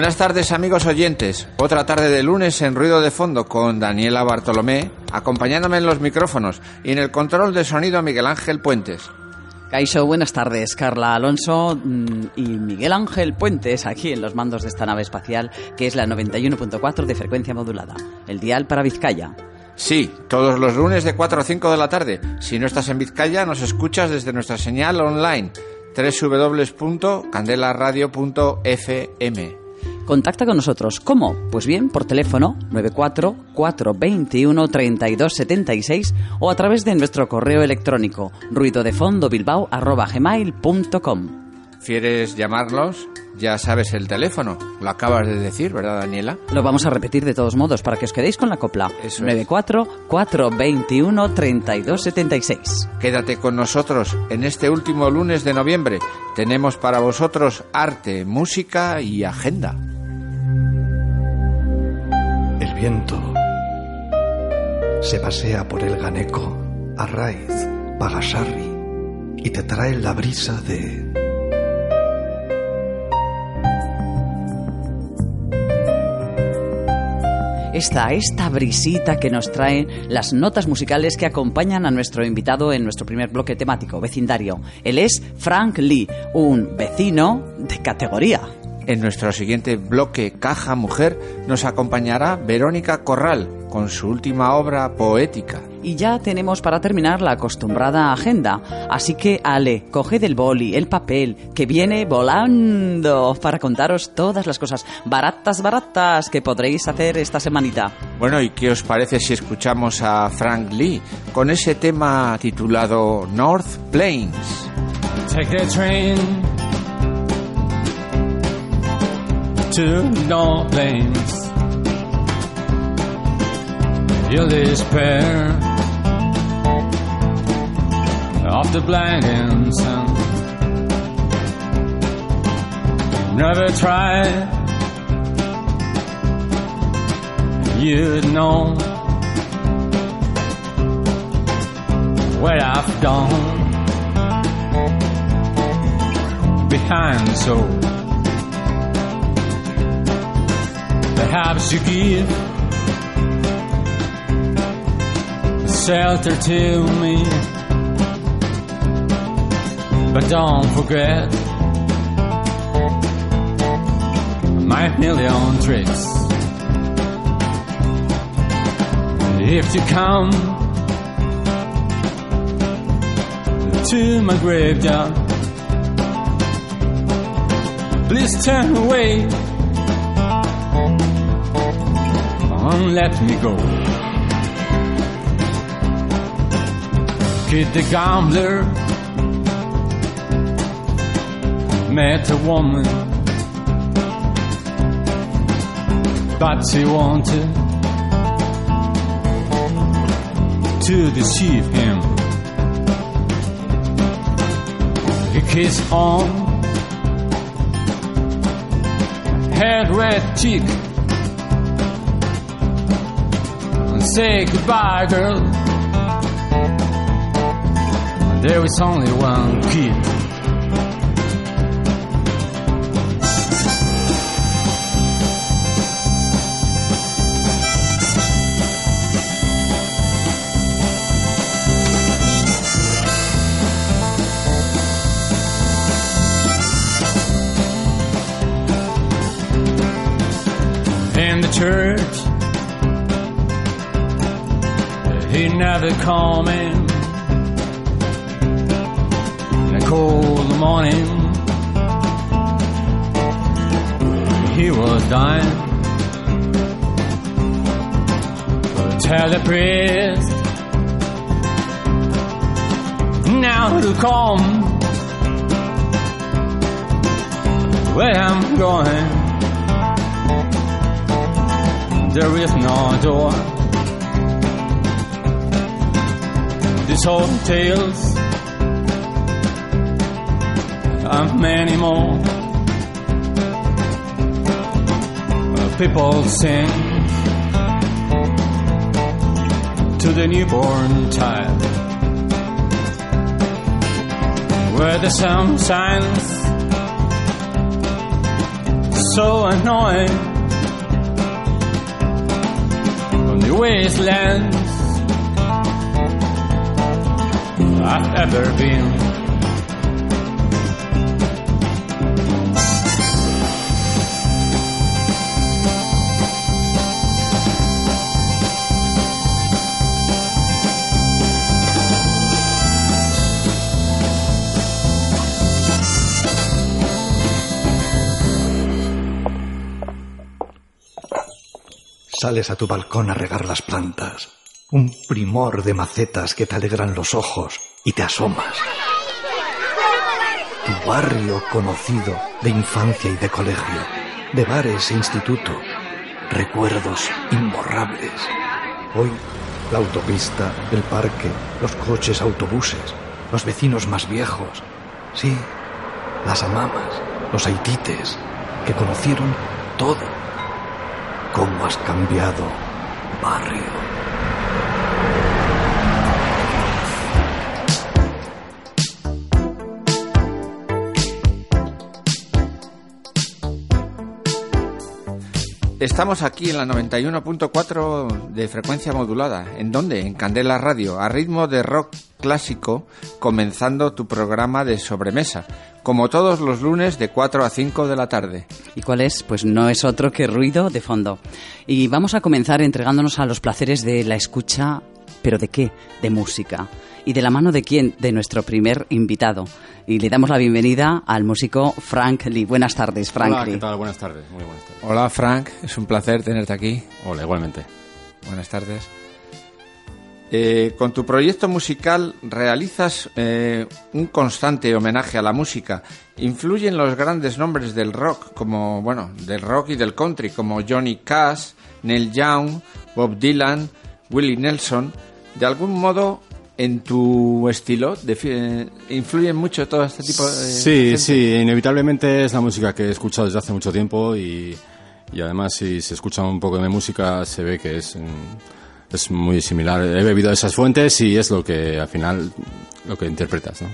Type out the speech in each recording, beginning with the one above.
Buenas tardes amigos oyentes, otra tarde de lunes en Ruido de Fondo con Daniela Bartolomé, acompañándome en los micrófonos y en el control de sonido Miguel Ángel Puentes. Caixo, buenas tardes. Carla Alonso mm, y Miguel Ángel Puentes aquí en los mandos de esta nave espacial que es la 91.4 de frecuencia modulada, el dial para Vizcaya. Sí, todos los lunes de 4 a 5 de la tarde. Si no estás en Vizcaya, nos escuchas desde nuestra señal online www.candelaradio.fm. Contacta con nosotros. ¿Cómo? Pues bien, por teléfono 94 421 3276 o a través de nuestro correo electrónico ruidodefondobilbao@gmail.com. ¿Quieres llamarlos? Ya sabes el teléfono. Lo acabas de decir, ¿verdad, Daniela? Lo vamos a repetir de todos modos para que os quedéis con la copla. Eso es. 94 421 3276. Quédate con nosotros en este último lunes de noviembre. Tenemos para vosotros arte, música y agenda. Viento se pasea por el Ganeco, Arraiz, Pagasarri y te trae la brisa de... Esta, esta brisita que nos traen las notas musicales que acompañan a nuestro invitado en nuestro primer bloque temático, vecindario. Él es Frank Lee, un vecino de categoría. En nuestro siguiente bloque Caja Mujer nos acompañará Verónica Corral con su última obra poética. Y ya tenemos para terminar la acostumbrada agenda. Así que, Ale, coged el boli, el papel, que viene volando para contaros todas las cosas baratas, baratas que podréis hacer esta semanita. Bueno, ¿y qué os parece si escuchamos a Frank Lee con ese tema titulado North Plains? Take the train to North Plains. You'll despair of the blinding sun. Never try, you'd know what I've done behind the. Perhaps you give shelter to me, but don't forget my million tricks. If you come to my graveyard, please turn away and let me go. Kid the gambler met a woman, but she wanted to deceive him. He kissed on her red cheek say goodbye, girl. There is only one kid. In the church, he never come in. In a cold morning, he was dying. Tell the priest now to come where I'm going. there is no door. These old tales. And many more. Uh, People sing to the newborn child, where the sun shines. So annoying. On the wastelands I've ever been. Sales a tu balcón a regar las plantas. Un primor de macetas que te alegran los ojos y te asomas. Tu barrio conocido de infancia y de colegio, de bares e instituto. Recuerdos imborrables. Hoy, la autopista, el parque, los coches, autobuses, los vecinos más viejos. Sí, las amamas, los haitites, que conocieron todo cómo has cambiado, barrio. Estamos aquí en la 91.4 de frecuencia modulada. ¿En dónde? En Candela Radio, a ritmo de rock clásico, comenzando tu programa de sobremesa, como todos los lunes de 4 a 5 de la tarde. ¿Y cuál es? Pues no es otro que ruido de fondo. Y vamos a comenzar entregándonos a los placeres de la escucha, pero ¿de qué? De música. ¿Y de la mano de quién? De nuestro primer invitado. Y le damos la bienvenida al músico Frank Lee. Buenas tardes, Frank Hola, Lee. ¿qué tal? Buenas tardes, muy buenas tardes. Hola Frank, es un placer tenerte aquí. Hola, igualmente. Buenas tardes. Eh, con tu proyecto musical realizas eh, un constante homenaje a la música. Influyen los grandes nombres del rock, como bueno, del rock y del country, como Johnny Cash, Neil Young, Bob Dylan, Willie Nelson. De algún modo, en tu estilo, eh, influyen mucho todo este tipo de Sí, gente? sí, inevitablemente es la música que he escuchado desde hace mucho tiempo y, y además si se escucha un poco de mi música se ve que es, mm, es muy similar. He bebido de esas fuentes y es lo que al final lo que interpretas, ¿no?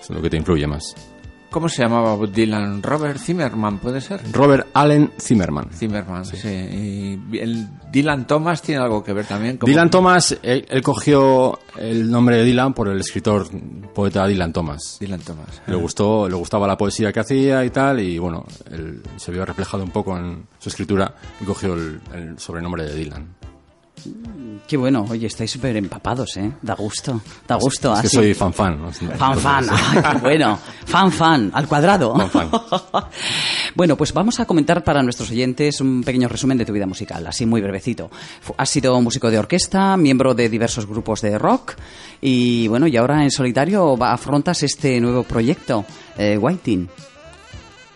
Es lo que te influye más. ¿Cómo se llamaba Bob Dylan? Robert Zimmerman, ¿puede ser? Robert Allen Zimmerman. Zimmerman, sí. Y el Dylan Thomas tiene algo que ver también. como- Dylan Thomas, él, él cogió el nombre de Dylan por el escritor, poeta Dylan Thomas. Dylan Thomas. Le gustó, le gustaba la poesía que hacía y tal, y bueno, él se vio reflejado un poco en su escritura y cogió el, el sobrenombre de Dylan. Qué bueno. Oye, estáis súper empapados, ¿eh? Da gusto. Da gusto. Es que así. soy fan fan. ¿no? Fan fan, Ay, qué bueno. Fan fan, al cuadrado. Fan, fan. bueno, pues vamos a comentar para nuestros oyentes un pequeño resumen de tu vida musical, así muy brevecito. Has sido músico de orquesta, miembro de diversos grupos de rock y bueno, y ahora en solitario afrontas este nuevo proyecto, eh, Whiting.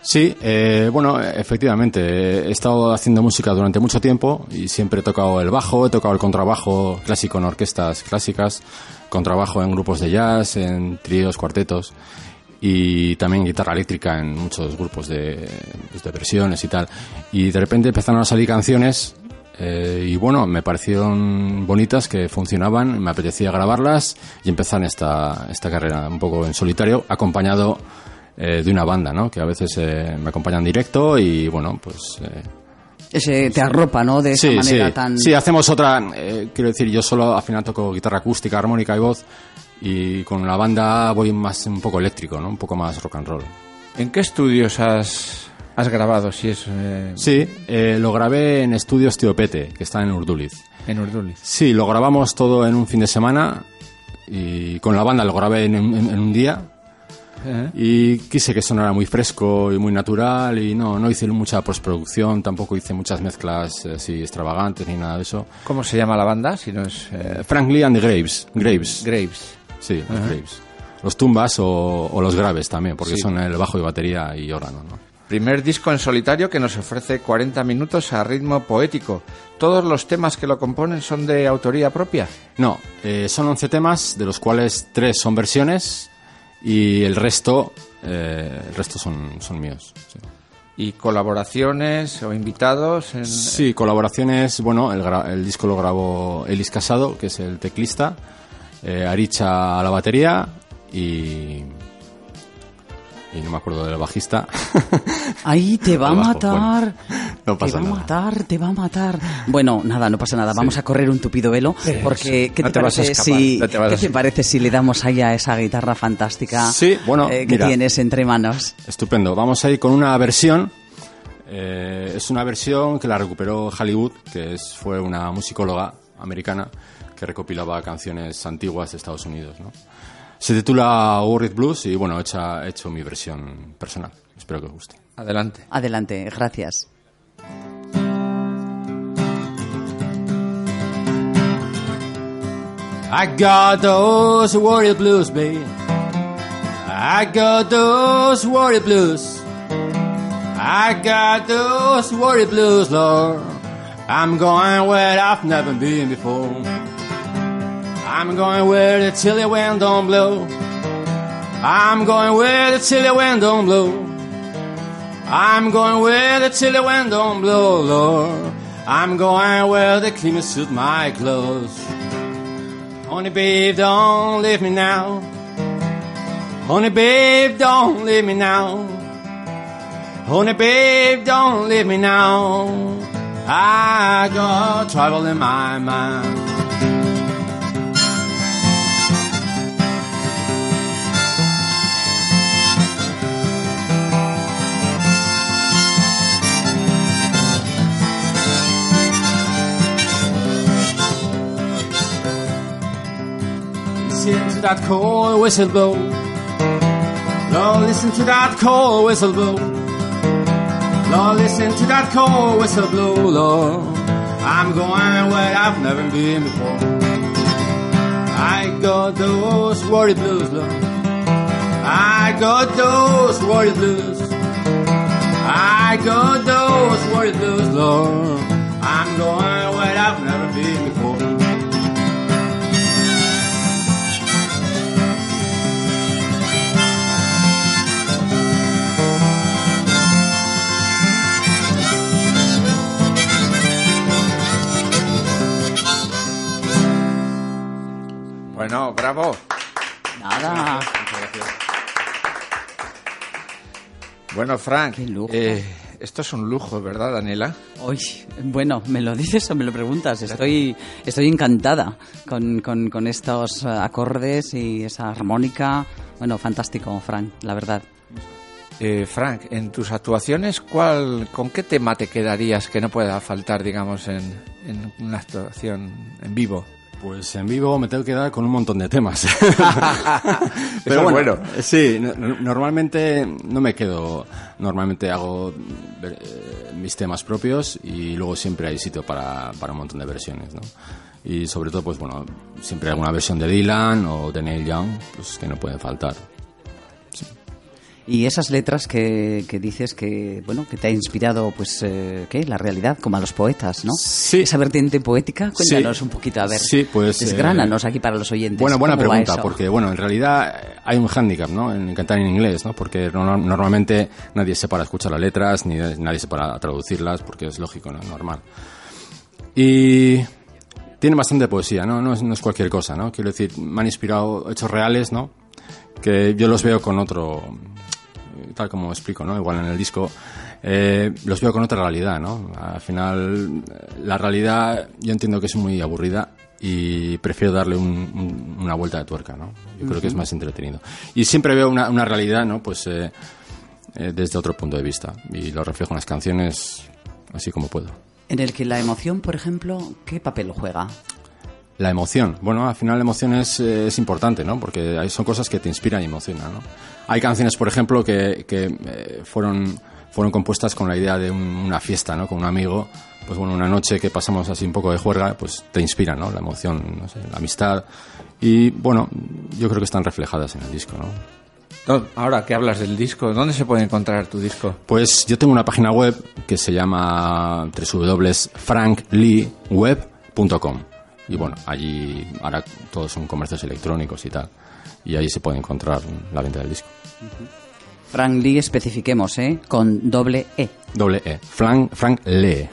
Sí, eh, bueno, efectivamente, he estado haciendo música durante mucho tiempo y siempre he tocado el bajo, he tocado el contrabajo clásico en orquestas clásicas, contrabajo en grupos de jazz, en tríos, cuartetos y también guitarra eléctrica en muchos grupos de, pues, de versiones y tal. Y de repente empezaron a salir canciones eh, y bueno, me parecieron bonitas, que funcionaban, me apetecía grabarlas y empezar esta, esta carrera un poco en solitario, acompañado eh, de una banda, ¿no? Que a veces eh, me acompañan en directo y bueno, pues... eh, Ese te arropa, ¿no? De esa sí, manera sí. tan... Sí, hacemos otra, eh, quiero decir, yo solo al final toco guitarra acústica, armónica y voz y con la banda voy más un poco eléctrico, ¿no? Un poco más rock and roll. ¿En qué estudios has, has grabado? Si es eh, Sí, eh, lo grabé en Estudios Teopete, que está en Urduliz. en Urduliz. Sí, lo grabamos todo en un fin de semana y con la banda lo grabé en, en- en un día Eh, y quise que sonara muy fresco y muy natural y no, no hice mucha postproducción, tampoco hice muchas mezclas eh, así extravagantes ni nada de eso. ¿Cómo se llama la banda? Si no es eh, Frank Lee and the Graves, Graves, Graves. sí, los Graves. Los tumbas o, o los graves también, porque Sí. son el bajo y batería y órgano, ¿no? Primer disco en solitario que nos ofrece 40 minutos a ritmo poético. ¿Todos los temas que lo componen son de autoría propia? No, eh, son 11 temas, de los cuales 3 son versiones y el resto, eh, el resto son, son míos. sí. ¿Y colaboraciones o invitados? En... Sí, colaboraciones, bueno, el, gra- el disco lo grabó Elis Casado, que es el teclista, eh, Aricha a la batería y... Y no me acuerdo del bajista. Ay, te va a matar. bueno, no pasa te va a matar, te va a matar. Bueno, nada, no pasa nada. Vamos a correr un tupido velo. Porque, ¿qué No te, parece escapar, si, no te vas a ¿qué te escapar. parece si le damos ahí a esa guitarra fantástica Sí, bueno, eh, que mira. tienes entre manos? Estupendo. Vamos a ir con una versión. eh, es una versión que la recuperó Hollywood, que es, fue una musicóloga americana que recopilaba canciones antiguas de Estados Unidos. ¿no? Se titula Worried Blues y bueno, he hecho, he hecho mi versión personal. Espero que os guste. Adelante. Adelante, gracias. I got those warrior blues, babe. I got those warrior blues. I got those warrior blues, Lord. I'm going where I've never been before. I'm going where the chilly wind don't blow. I'm going where the chilly wind don't blow. I'm going where the chilly wind don't blow, Lord. I'm going where the cleaners suit my clothes. Honey, babe, don't leave me now. Honey, babe, don't leave me now. Honey, babe, don't leave me now. I got trouble in my mind. Listen to that cold whistle blow. Lord, listen to that cold whistle blow. Lord, listen to that cold whistle blow, Lord. I'm going where I've never been before. I got those worry blues, Lord. I got those worry blues. I got those worry blues, Lord. I'm going where I've never been before. Bueno, bravo. Nada. Bueno, Frank, Qué lujo. eh, esto es un lujo, ¿verdad, Daniela? Uy, bueno, ¿me lo dices o me lo preguntas? Estoy, estoy encantada con, con- con estos eh, acordes y esa armónica. Bueno, fantástico, Frank, la verdad. Eh, Frank, en tus actuaciones, ¿cuál, ¿con qué tema te quedarías que no pueda faltar, digamos, en, en una actuación en vivo? Pues en vivo me tengo que dar con un montón de temas. Es bueno. Sí, no- no- normalmente no me quedo. Normalmente hago eh, mis temas propios y luego siempre hay sitio para, para un montón de versiones, ¿no? Y sobre todo, pues bueno, siempre hay alguna versión de Dylan o de Neil Young, pues que no pueden faltar. Y esas letras que, que dices que, bueno, que te ha inspirado, pues, eh, ¿qué? La realidad, como a los poetas, ¿no? Sí. Esa vertiente poética, cuéntanos Sí. un poquito, a ver. Sí, pues, Desgránanos aquí para los oyentes. Buena, buena ¿Cómo va pregunta, porque bueno, en realidad eh, hay un hándicap, ¿no? En cantar en inglés, ¿no? Porque no- normalmente nadie se para a escuchar las letras, ni nadie se para a traducirlas, porque es lógico, ¿no? Normal. Y tiene bastante poesía, ¿no? No es, no es cualquier cosa, ¿no? Quiero decir, me han inspirado hechos reales, ¿no? Que yo los veo con otro, tal como explico, ¿no? Igual en el disco, eh, los veo con otra realidad, ¿no? Al final, la realidad yo entiendo que es muy aburrida y prefiero darle un- un- una vuelta de tuerca, ¿no? Yo creo que es más entretenido. Y siempre veo una, una realidad, ¿no? Pues eh, eh, desde otro punto de vista y lo reflejo en las canciones así como puedo. En el que la emoción, por ejemplo, ¿qué papel juega? La emoción. Bueno, al final la emoción es, eh, es importante, ¿no? Porque son cosas que te inspiran y emocionan, ¿no? Hay canciones, por ejemplo, que, que, eh, fueron, fueron compuestas con la idea de un- una fiesta, ¿no? Con un amigo. Pues bueno, una noche que pasamos así un poco de juerga, pues te inspira, ¿no? La emoción, no sé, la amistad. Y bueno, yo creo que están reflejadas en el disco, ¿no? Ahora que hablas del disco, ¿dónde se puede encontrar tu disco? Pues yo tengo una página web que se llama www.frankleeweb.com y bueno, allí ahora todos son comercios electrónicos y tal y ahí se puede encontrar la venta del disco. Frank Lee, especifiquemos, ¿eh? Con doble E. Doble E. Frank, Frank Lee.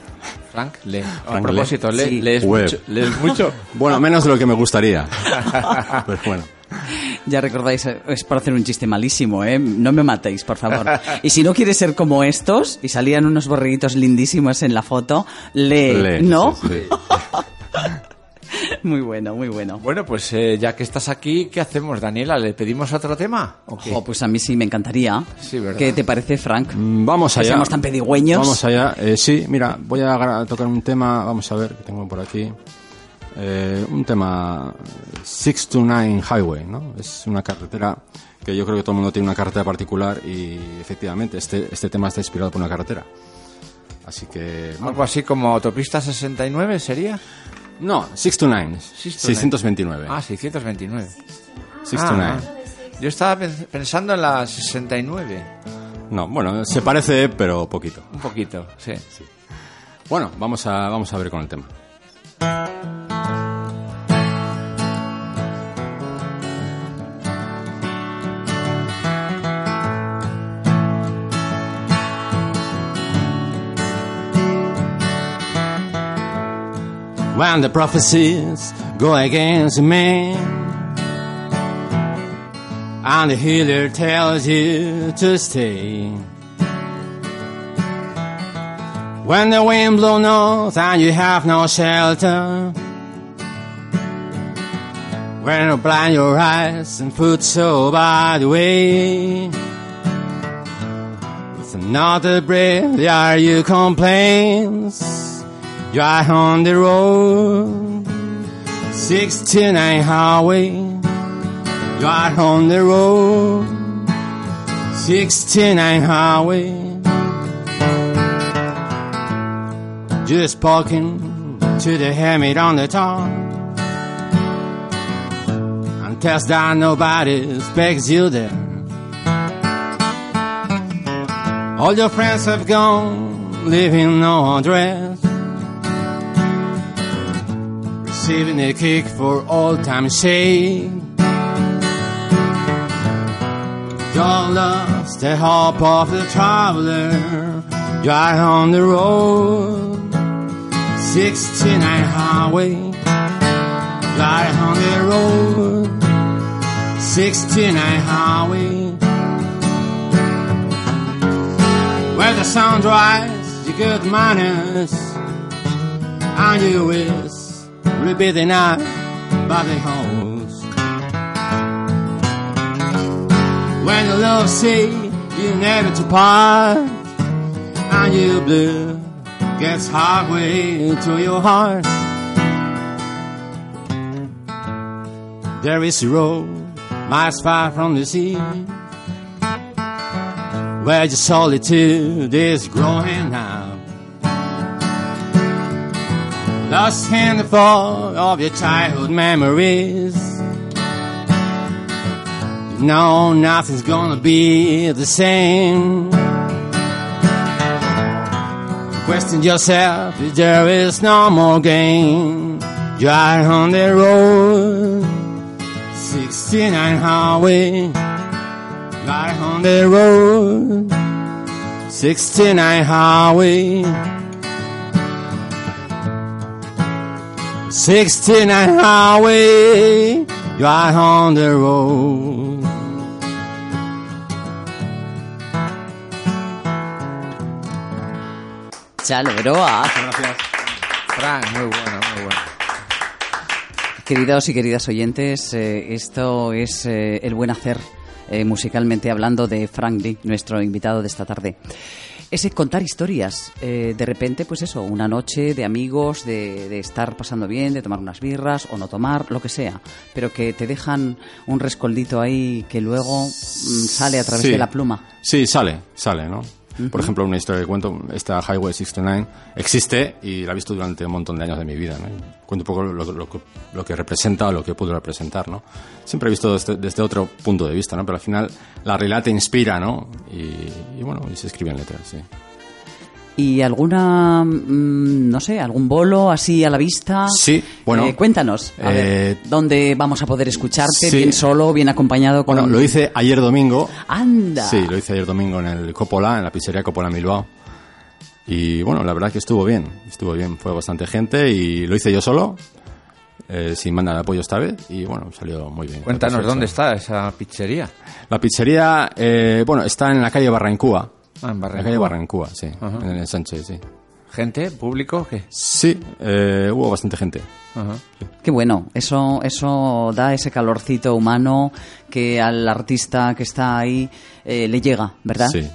Frank, lee. A Frank propósito, lee. lee- Sí. lees, Web. mucho, lees mucho. Bueno, menos de lo que me gustaría. Pero bueno. Ya recordáis, es por hacer un chiste malísimo, ¿eh? No me matéis, por favor. Y si no quieres ser como estos, y salían unos borreguitos lindísimos en la foto, lee, Lee, ¿no? sí, sí. Muy bueno, muy bueno. Bueno, pues eh, ya que estás aquí, ¿qué hacemos, Daniela? ¿Le pedimos otro tema? ¿O qué? Oh, pues a mí sí me encantaría. Sí, ¿verdad? ¿Qué te parece, Frank? Mm, Vamos allá. seamos tan pedigüeños. Vamos allá. Eh, sí, mira, voy a tocar un tema. Vamos a ver que tengo por aquí. Eh, un tema 629 Highway, ¿no? Es una carretera que yo creo que todo el mundo tiene una carretera particular y efectivamente este, este tema está inspirado por una carretera. Así que. bueno, Algo así como Autopista 69 sería. No, 629. 629. 629. Ah, 629. 629. Ah, yo estaba pen- pensando en la 69. No, bueno, se parece, pero poquito. Un poquito, sí. Bueno, vamos a, vamos a ver con el tema. When the prophecies go against man and the healer tells you to stay. When the wind blows north and you have no shelter. When you blind your eyes and foot so by the way. With another breath, are you complains? Are on the road. 69 highway. Are on the road. 69 highway. just poking to the helmet on the top. And tells that nobody expects you there. All your friends have gone, leaving no address. Receiving a kick for all time's sake. You're lost the hope of the traveler. You're on the road. 69 highway. Right on the road. 69 highway. Where the sun dries, you good manners. And you wish will the night by the host. When the love say you never to part, and you blue gets halfway to your heart. There is a road miles far from the sea, where your solitude is growing up. Lost in the fog of your childhood memories. No, nothing's gonna be the same. Question yourself if there is no more game. Are on the road, 69 highway. Are on the road, 69 highway. 69 highway, you are on the road. Chalo, Veroa. Frank, muy bueno, muy bueno. Queridos y queridas oyentes, eh, esto es eh, el buen hacer eh, musicalmente hablando de Frank Lee, nuestro invitado de esta tarde. Ese contar historias, eh, de repente, pues eso, una noche de amigos, de, de estar pasando bien, de tomar unas birras o no tomar, lo que sea, pero que te dejan un rescoldito ahí que luego mm, sale a través Sí. de la pluma. Sí, sale, sale, ¿no? Por ejemplo, una historia que cuento, esta Highway 69 existe y la he visto durante un montón de años de mi vida. ¿no? Cuento un poco lo, lo que- lo que representa o lo que pudo representar. ¿no? Siempre he visto desde, desde otro punto de vista, ¿no? pero al final la realidad te inspira ¿no? y, y bueno, y se escriben letras. Sí. ¿Y alguna, mm, no sé, algún bolo así a la vista? Sí, bueno. Eh, cuéntanos, a Eh, ver, ¿dónde vamos a poder escucharte? sí. ¿Bien solo, bien acompañado con...? Bueno, lo hice ayer domingo. ¡Anda! Sí, lo hice ayer domingo en el Coppola, en la pizzería Coppola en Bilbao. Y bueno, la verdad que estuvo bien, estuvo bien, fue bastante gente y lo hice yo solo, eh, sin mandar apoyo esta vez y bueno, salió muy bien. Cuéntanos dónde está esa pizzería. La pizzería, eh, bueno, está en la calle Barrancúa. Ah, en En la Barrancúa. calle Barrancúa, sí, Ajá. en el Sánchez, sí. ¿Gente? ¿Público? ¿Qué? Sí, eh, hubo bastante gente. Ajá. Qué bueno, eso, eso da ese calorcito humano que al artista que está ahí eh, le llega, ¿verdad? Sí.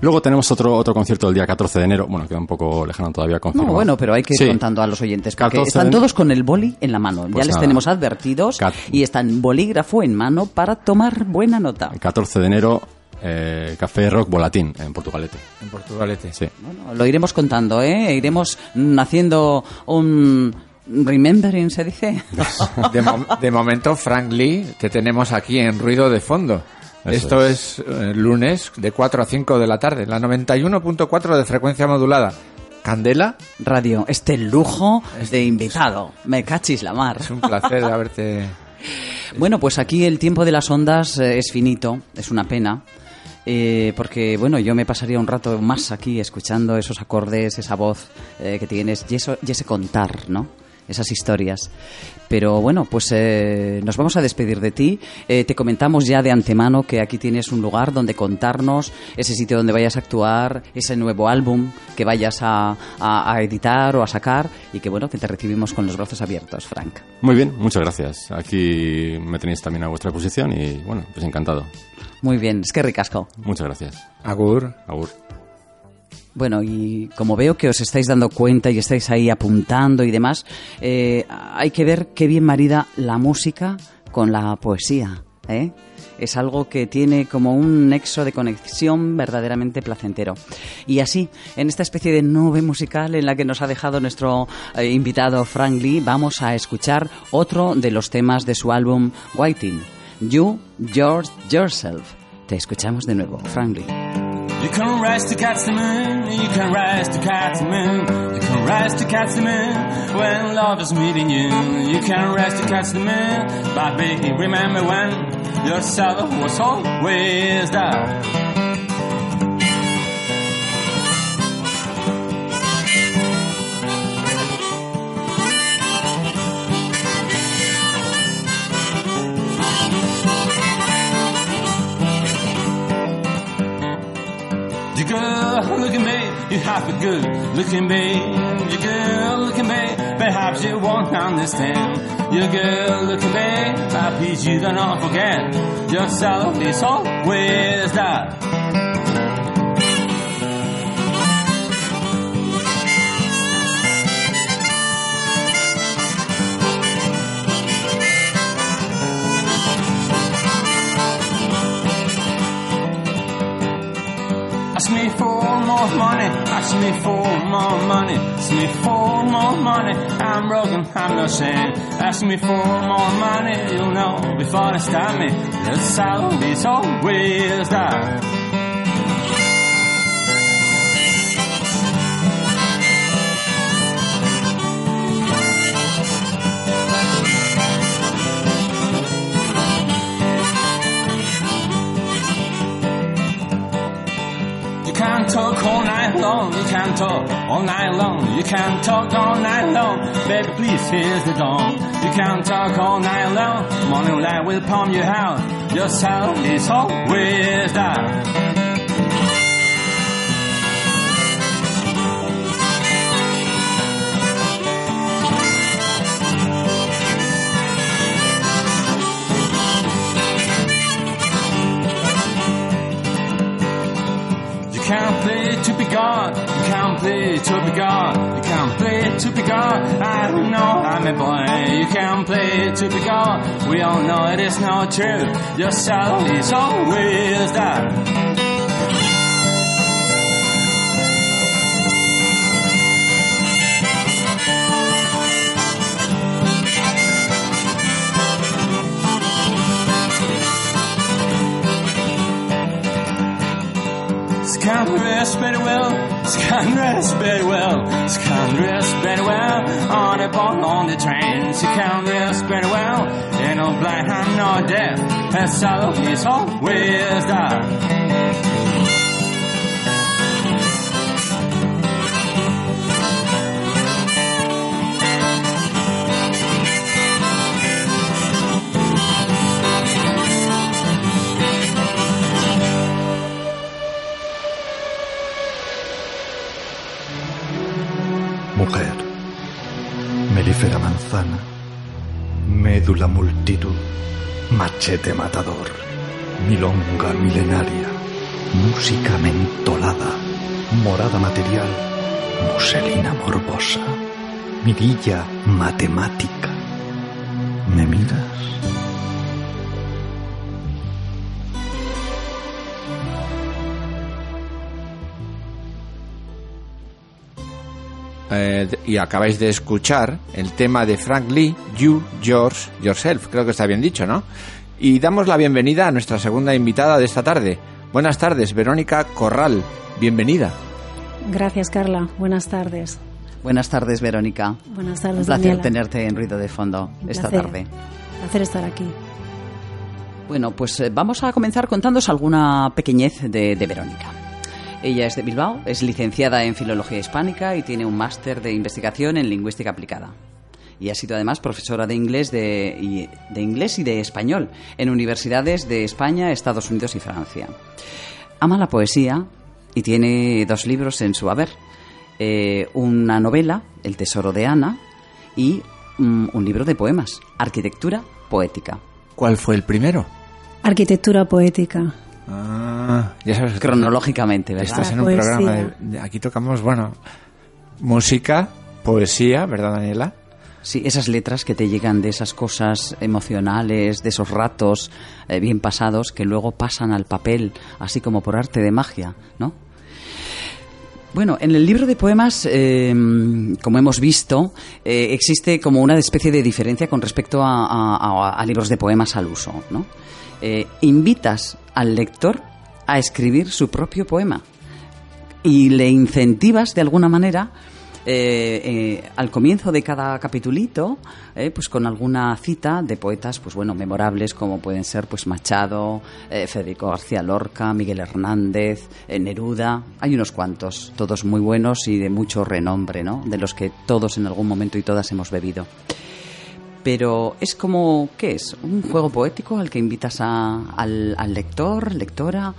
Luego tenemos otro otro concierto el día 14 de enero, bueno, queda un poco lejano todavía No, confirmado. bueno, pero hay que ir Sí. contando a los oyentes, porque 14 están todos con el boli en la mano. Pues ya les nada. tenemos advertidos Cat- y están bolígrafo en mano para tomar buena nota. El 14 de enero, eh, Café Rock Volatín, en Portugalete. En Portugalete. Sí. Bueno, lo iremos contando, ¿eh? Iremos haciendo un remembering, se dice. De, mom- de momento, Frank Lee, te tenemos aquí en Ruido de Fondo. Eso Esto es, eh, lunes de 4 a 5 de la tarde, la 91.4 de frecuencia modulada. Candela, Radio, este lujo de invitado. Me cachis la mar. es un placer haberte... Bueno, pues aquí el tiempo de las ondas eh, es finito, es una pena. Eh, porque, bueno, yo me pasaría un rato más aquí escuchando esos acordes, esa voz eh, que tienes y, eso, y ese contar, ¿no? Esas historias. Pero bueno, pues eh, nos vamos a despedir de ti. Eh, te comentamos ya de antemano que aquí tienes un lugar donde contarnos ese sitio donde vayas a actuar, ese nuevo álbum que vayas a, a- editar o a sacar y que bueno, que te recibimos con los brazos abiertos, Frank. Muy bien, muchas gracias. Aquí me tenéis también a vuestra disposición y bueno, pues encantado. Muy bien, es que ricasco. Muchas gracias. Agur. Agur. Bueno, y como veo que os estáis dando cuenta y estáis ahí apuntando y demás, eh, hay que ver qué bien marida la música con la poesía. ¿eh? Es algo que tiene como un nexo de conexión verdaderamente placentero. Y así, en esta especie de nube musical en la que nos ha dejado nuestro eh, invitado Frank Lee, vamos a escuchar otro de los temas de su álbum Whiting, You, Yours, Yourself. Te escuchamos de nuevo, Frank Lee. You can rise to catch the moon, you can rise to catch the moon, you can rise to catch the moon when love is meeting you. You can rise to catch the moon, but baby, remember when your shadow was always there. You have a good looking babe. You good looking babe, perhaps you won't understand. You good looking babe, I please you do not forget. Your salary is always there. More money, ask me for more money, ask me for more money. I'm broken, I'm not ashamed. Ask me for more money, you'll know before they stop me. The salary's always there. You can't talk all night long, you can't talk all night long. Baby, please, here's the dawn. You can't talk all night long, morning light will palm you out. Your sound is always there. typical. I don't know, I'm a boy, you can't play to the god. We all know it is not true. Your soul is always there. It's kind of very well. Scandra's rest, Scandra's Bedwell, on a boat, on the train, She can't Scandra's Bedwell, and no blind, no deaf, as all of his own wisdom. Manzana, médula multitud, machete matador, milonga milenaria, música mentolada, morada material, muselina morbosa, mirilla matemática. ¿Me miras? Eh, y acabáis de escuchar el tema de Frank Lee, You, Yours, Yourself. Creo que está bien dicho, ¿no? Y damos la bienvenida a nuestra segunda invitada de esta tarde. Buenas tardes, Verónica Corral. Bienvenida. Gracias, Carla. Buenas tardes. Buenas tardes, Verónica. Buenas tardes, Un placer Daniela. tenerte en Ruido de Fondo Un esta placer. tarde. Placer estar aquí. Bueno, pues eh, vamos a comenzar contándos alguna pequeñez de, de Verónica. Ella es de Bilbao, es licenciada en Filología Hispánica y tiene un máster de investigación en Lingüística Aplicada. Y ha sido además profesora de inglés, de, y- de inglés y de español en universidades de España, Estados Unidos y Francia. Ama la poesía y tiene dos libros en su haber. Eh, una novela, El Tesoro de Ana, y mm, un libro de poemas, Arquitectura Poética. ¿Cuál fue el primero? Arquitectura poética. Ah, ya sabes. Cronológicamente, ¿verdad? Estás en un poesía. programa de, de- Aquí tocamos, bueno, música, poesía, ¿verdad, Daniela? Sí, esas letras que te llegan de esas cosas emocionales, de esos ratos eh, bien pasados que luego pasan al papel, así como por arte de magia, ¿no? Bueno, en el libro de poemas, eh, como hemos visto, eh, existe como una especie de diferencia con respecto a, a- a- a libros de poemas al uso, ¿no? Eh, invitas al lector a escribir su propio poema y le incentivas de alguna manera eh, eh, al comienzo de cada capitulito, pues con alguna cita de poetas, pues bueno, memorables como pueden ser pues Machado, Federico García Lorca, Miguel Hernández, Neruda, hay unos cuantos, todos muy buenos y de mucho renombre, ¿no? De los que todos en algún momento y todas hemos bebido. Pero es como, ¿qué es? ¿Un juego poético al que invitas al, lector, lectora?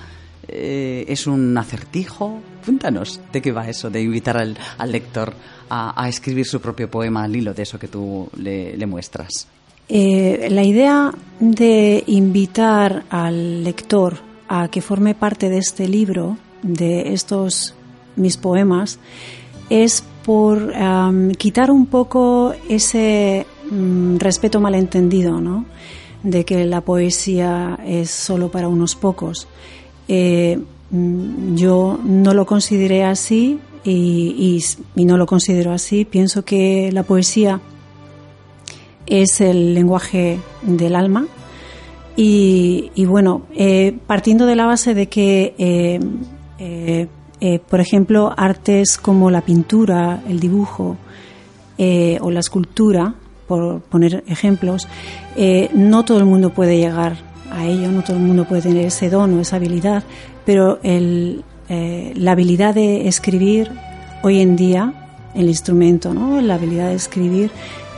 Eh, ¿Es un acertijo? Cuéntanos, ¿de qué va eso de invitar al, lector a, escribir su propio poema al hilo de eso que tú le, muestras? Eh, la idea de invitar al lector a que forme parte de este libro, de estos mis poemas, es por quitar un poco ese mm, respeto malentendido, ¿no? De que la poesía es solo para unos pocos. Eh, mm, yo no lo consideré así y, no lo considero así. Pienso que la poesía es el lenguaje del alma. Y, bueno, eh, partiendo de la base de que, eh, por ejemplo, artes como la pintura, el dibujo o la escultura, por poner ejemplos, eh, no todo el mundo puede llegar a ello, no todo el mundo puede tener ese don o esa habilidad, pero el, eh, la habilidad de escribir hoy en día, el instrumento, ¿no? la habilidad de escribir,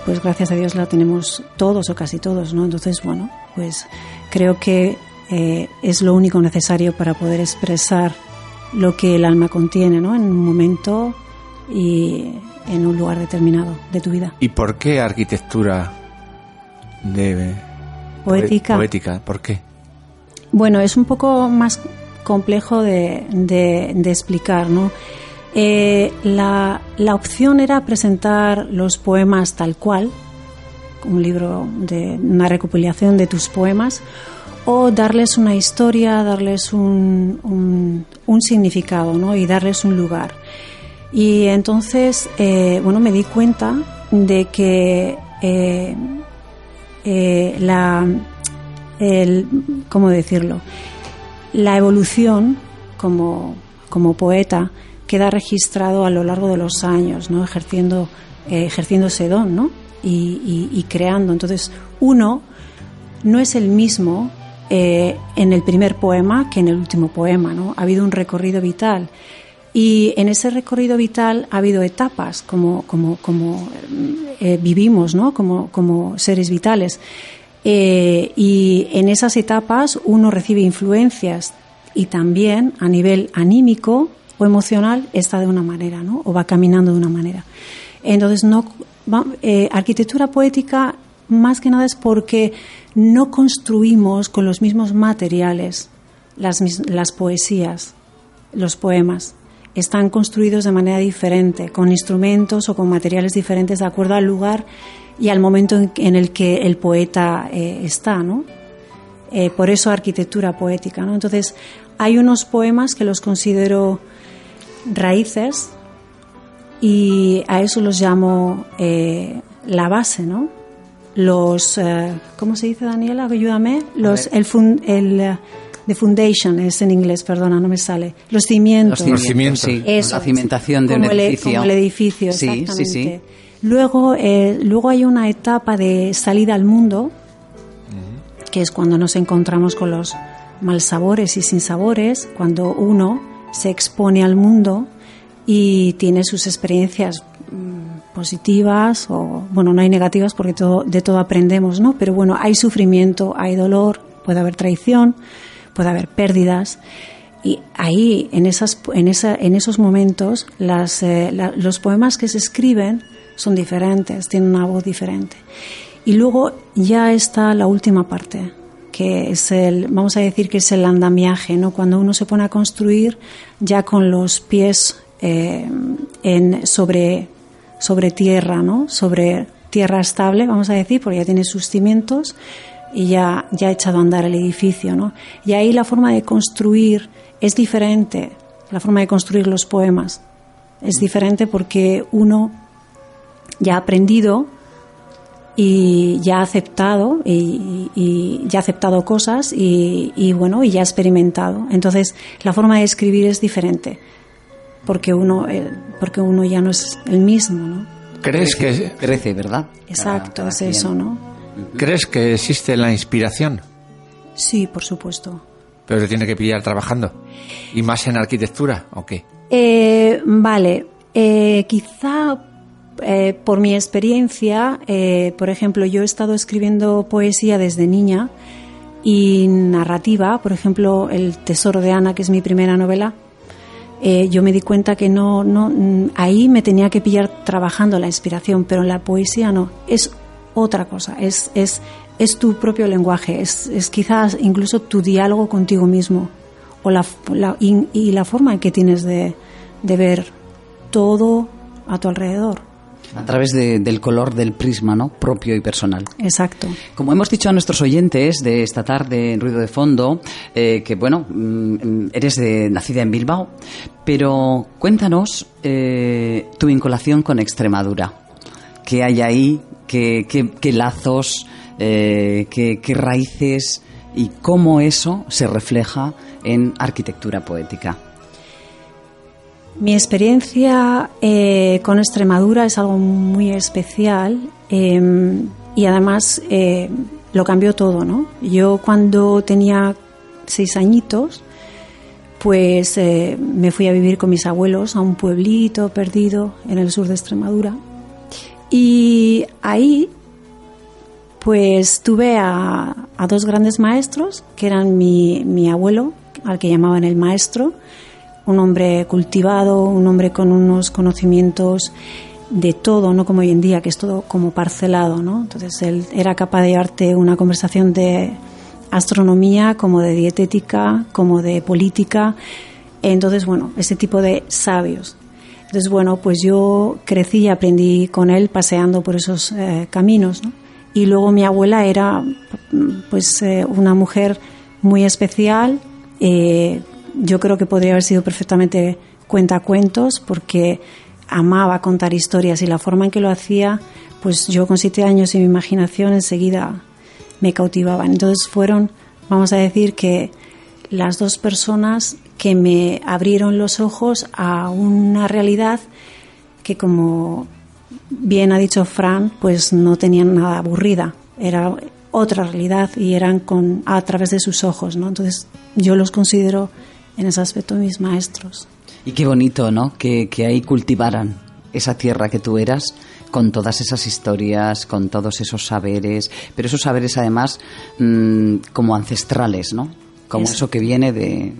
pues gracias a Dios la tenemos todos o casi todos, ¿no? Entonces, bueno, pues creo que eh, es lo único necesario para poder expresar lo que el alma contiene, ¿no? En un momento y en un lugar determinado de tu vida. ¿Y por qué arquitectura de Poética. poética? ¿Por qué? Bueno, es un poco más complejo de, de- de explicar, ¿no? Eh, la, la opción era presentar los poemas tal cual, un libro de una recopilación de tus poemas, o darles una historia, darles un, un- un significado, ¿no? Y darles un lugar. Y entonces, eh, bueno, me di cuenta de que eh, eh, la, el, ¿cómo decirlo? La evolución como, como poeta queda registrado a lo largo de los años, ¿no? Ejerciendo, ejerciendo ese don, ¿no? Y, creando. Entonces, uno no es el mismo en el primer poema que en el último poema, ¿no? Ha habido un recorrido vital. Y en ese recorrido vital ha habido etapas, como, como, como eh, vivimos, ¿no? Como, como seres vitales. Eh, y en esas etapas uno recibe influencias y también a nivel anímico o emocional está de una manera, ¿no? O va caminando de una manera. Entonces, no, eh, arquitectura poética más que nada es porque no construimos con los mismos materiales las, las poesías, los poemas. Están construidos de manera diferente, con instrumentos o con materiales diferentes de acuerdo al lugar y al momento en, el que el poeta eh, está, ¿no? Eh, por eso arquitectura poética, ¿no? Entonces, hay unos poemas que los considero raíces y a eso los llamo eh, la base, ¿no? Los, eh, ¿cómo se dice, Daniela? Ayúdame. Los, el, fun- el, the foundation es en inglés, perdona, no me sale. Los cimientos. Los cimientos. sí. Eso, la cimentación de un el- edificio. como el edificio, Sí, sí, exactamente. sí. Luego, eh, luego hay una etapa de salida al mundo, que es cuando nos encontramos con los malsabores y sinsabores, cuando uno se expone al mundo y tiene sus experiencias mm, positivas o, bueno, no hay negativas porque todo, de todo aprendemos, ¿no? Pero bueno, hay sufrimiento, hay dolor, puede haber traición, puede haber pérdidas. Y ahí, en, esas, en, esa, en esos momentos, las, eh, la- los poemas que se escriben son diferentes, tienen una voz diferente. Y luego ya está la última parte, que es el, vamos a decir que es el andamiaje, ¿no? Cuando uno se pone a construir ya con los pies eh, en, sobre, sobre tierra, ¿no? Sobre tierra estable, vamos a decir, porque ya tiene sus cimientos y ya, ya ha echado a andar el edificio, ¿no? Y ahí la forma de construir es diferente, la forma de construir los poemas es diferente porque uno ya ha aprendido y ya ha aceptado y, y ya ha aceptado cosas y, y, bueno y ya ha experimentado entonces la forma de escribir es diferente porque uno eh, porque uno ya no es el mismo no ¿Crees que, Crece, ¿verdad? exacto Cada- cada es quien. eso no ¿Crees que existe la inspiración? sí por supuesto Pero te tiene que pillar trabajando. ¿Y más en arquitectura o qué? Eh, vale, eh, quizá eh, por mi experiencia, eh, por ejemplo, yo he estado escribiendo poesía desde niña y narrativa, por ejemplo, El Tesoro de Ana, que es mi primera novela. eh, yo me di cuenta que no, no, mm, ahí me tenía que pillar trabajando la inspiración, pero en la poesía no, es otra cosa, es, es, es tu propio lenguaje, es, es quizás incluso tu diálogo contigo mismo o la, la- y, y la forma en que tienes de, de ver todo a tu alrededor. A través de- del color del prisma, ¿no? Propio y personal. Exacto. Como hemos dicho a nuestros oyentes de esta tarde en Ruido de Fondo, eh, que bueno, mm, eres de, nacida en Bilbao, pero cuéntanos eh, tu vinculación con Extremadura. ¿Qué hay ahí? ¿Qué, lazos? eh, qué, raíces? ¿Y cómo eso se refleja en arquitectura poética? Mi experiencia eh, con Extremadura es algo muy especial eh, y además eh, lo cambió todo, ¿no? Yo cuando tenía seis añitos, pues me fui a vivir con mis abuelos a un pueblito perdido en el sur de Extremadura y ahí pues tuve a, a dos grandes maestros que eran mi, mi abuelo, al que llamaban el maestro, un hombre cultivado, un hombre con unos conocimientos de todo, no como hoy en día, que es todo como parcelado, ¿no? Entonces él era capaz de llevarte una conversación de astronomía, como de dietética, como de política. Entonces, bueno, ese tipo de sabios. Entonces, bueno, pues yo crecí y aprendí con él paseando por esos eh, caminos, ¿no? Y luego mi abuela era, pues, eh, una mujer muy especial. eh, yo creo que podría haber sido perfectamente cuentacuentos porque amaba contar historias y la forma en que lo hacía, pues yo con siete años y mi imaginación enseguida me cautivaban. Entonces fueron, vamos a decir que las dos personas que me abrieron los ojos a una realidad que como bien ha dicho Fran, pues no tenían nada aburrida, era otra realidad y eran con a través de sus ojos, ¿no? Entonces yo los considero en ese aspecto mis maestros. Y qué bonito, ¿no? Que, que ahí cultivaran esa tierra que tú eras con todas esas historias, con todos esos saberes, pero esos saberes además mm, como ancestrales, ¿no? Como Eso. eso que viene de,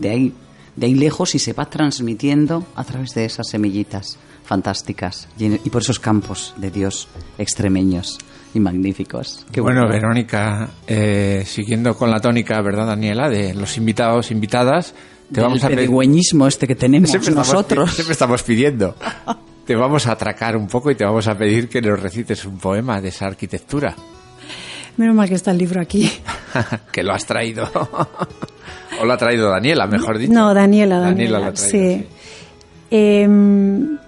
de ahí, de ahí lejos y se va transmitiendo a través de esas semillitas fantásticas y, en- y por esos campos de Dios extremeños y magníficos. Qué bueno, Verónica, eh, siguiendo con la tónica, ¿verdad, Daniela? De los invitados, invitadas, te Del vamos a pedir... pedigüeñismo este que tenemos Siempre estamos nosotros. siempre estamos pidiendo. Te vamos a atracar un poco y te vamos a pedir que nos recites un poema de esa arquitectura. Menos mal que está el libro aquí. que lo has traído. o lo ha traído Daniela, mejor dicho. No, Daniela, Daniela. lo ha traído, sí. sí. Em,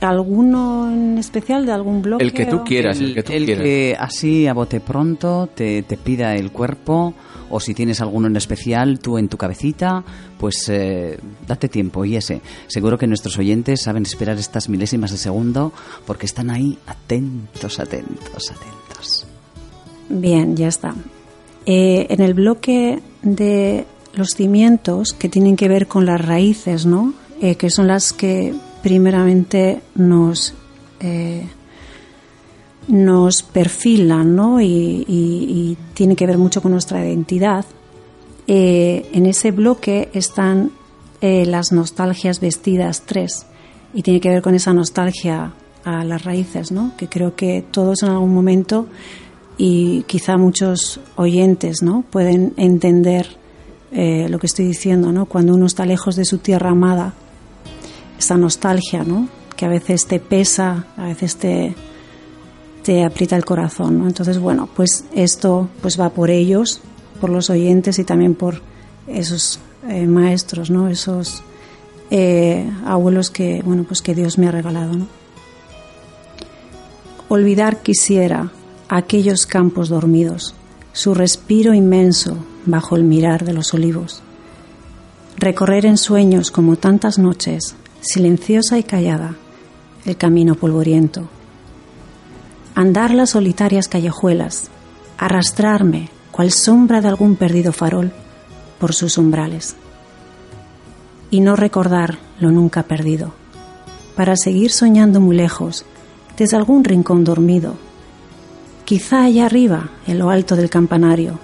¿Alguno en especial de algún bloque? El que tú quieras, el que tú quieras. que así a bote pronto te, te pida el cuerpo o si tienes alguno en especial tú en tu cabecita, pues eh, date tiempo y ese. Seguro que nuestros oyentes saben esperar estas milésimas de segundo porque están ahí atentos, atentos, atentos. Bien, ya está. Eh, en el bloque de los cimientos que tienen que ver con las raíces, ¿no? Eh, que son las que primeramente nos eh, nos perfilan, ¿no? Y, tienen que ver mucho con nuestra identidad. Eh, en ese bloque están las nostalgias vestidas tres y tiene que ver con esa nostalgia a las raíces, ¿no? Que creo que todos en algún momento y quizá muchos oyentes, ¿no? Pueden entender eh, lo que estoy diciendo, ¿no? Cuando uno está lejos de su tierra amada, esa nostalgia, ¿no? Que a veces te pesa, a veces te, te aprieta el corazón. Entonces, bueno, pues esto pues va por ellos, por los oyentes y también por esos eh, maestros, ¿no? Esos eh, abuelos que, bueno, pues que Dios me ha regalado. Olvidar quisiera aquellos campos dormidos, su respiro inmenso bajo el mirar de los olivos. Recorrer en sueños como tantas noches, silenciosa y callada, el camino polvoriento. Andar las solitarias callejuelas, arrastrarme, cual sombra de algún perdido farol, por sus umbrales. Y no recordar lo nunca perdido, para seguir soñando muy lejos, desde algún rincón dormido, quizá allá arriba, en lo alto del campanario,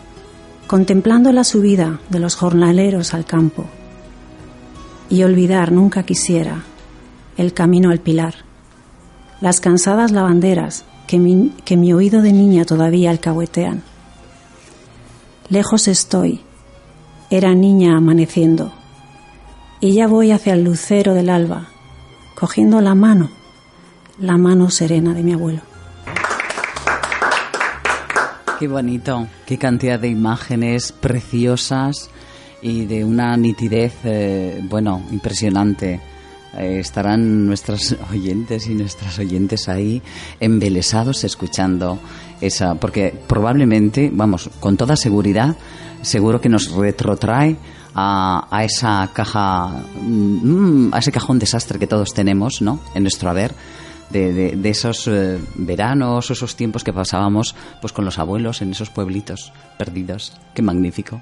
contemplando la subida de los jornaleros al campo, y olvidar nunca quisiera el camino al pilar, las cansadas lavanderas que mi, que mi oído de niña todavía alcahuetean. Lejos estoy, era niña amaneciendo, y ya voy hacia el lucero del alba, cogiendo la mano, la mano serena de mi abuelo. Qué bonito, qué cantidad de imágenes preciosas y de una nitidez, eh, bueno, impresionante. Eh, estarán nuestros oyentes y nuestras oyentes ahí embelesados escuchando esa, porque probablemente, vamos, con toda seguridad, seguro que nos retrotrae a, a esa caja, mm, a ese cajón desastre que todos tenemos, ¿no? En nuestro haber de, de- de esos eh, veranos, esos tiempos que pasábamos pues con los abuelos en esos pueblitos perdidos. Qué magnífico.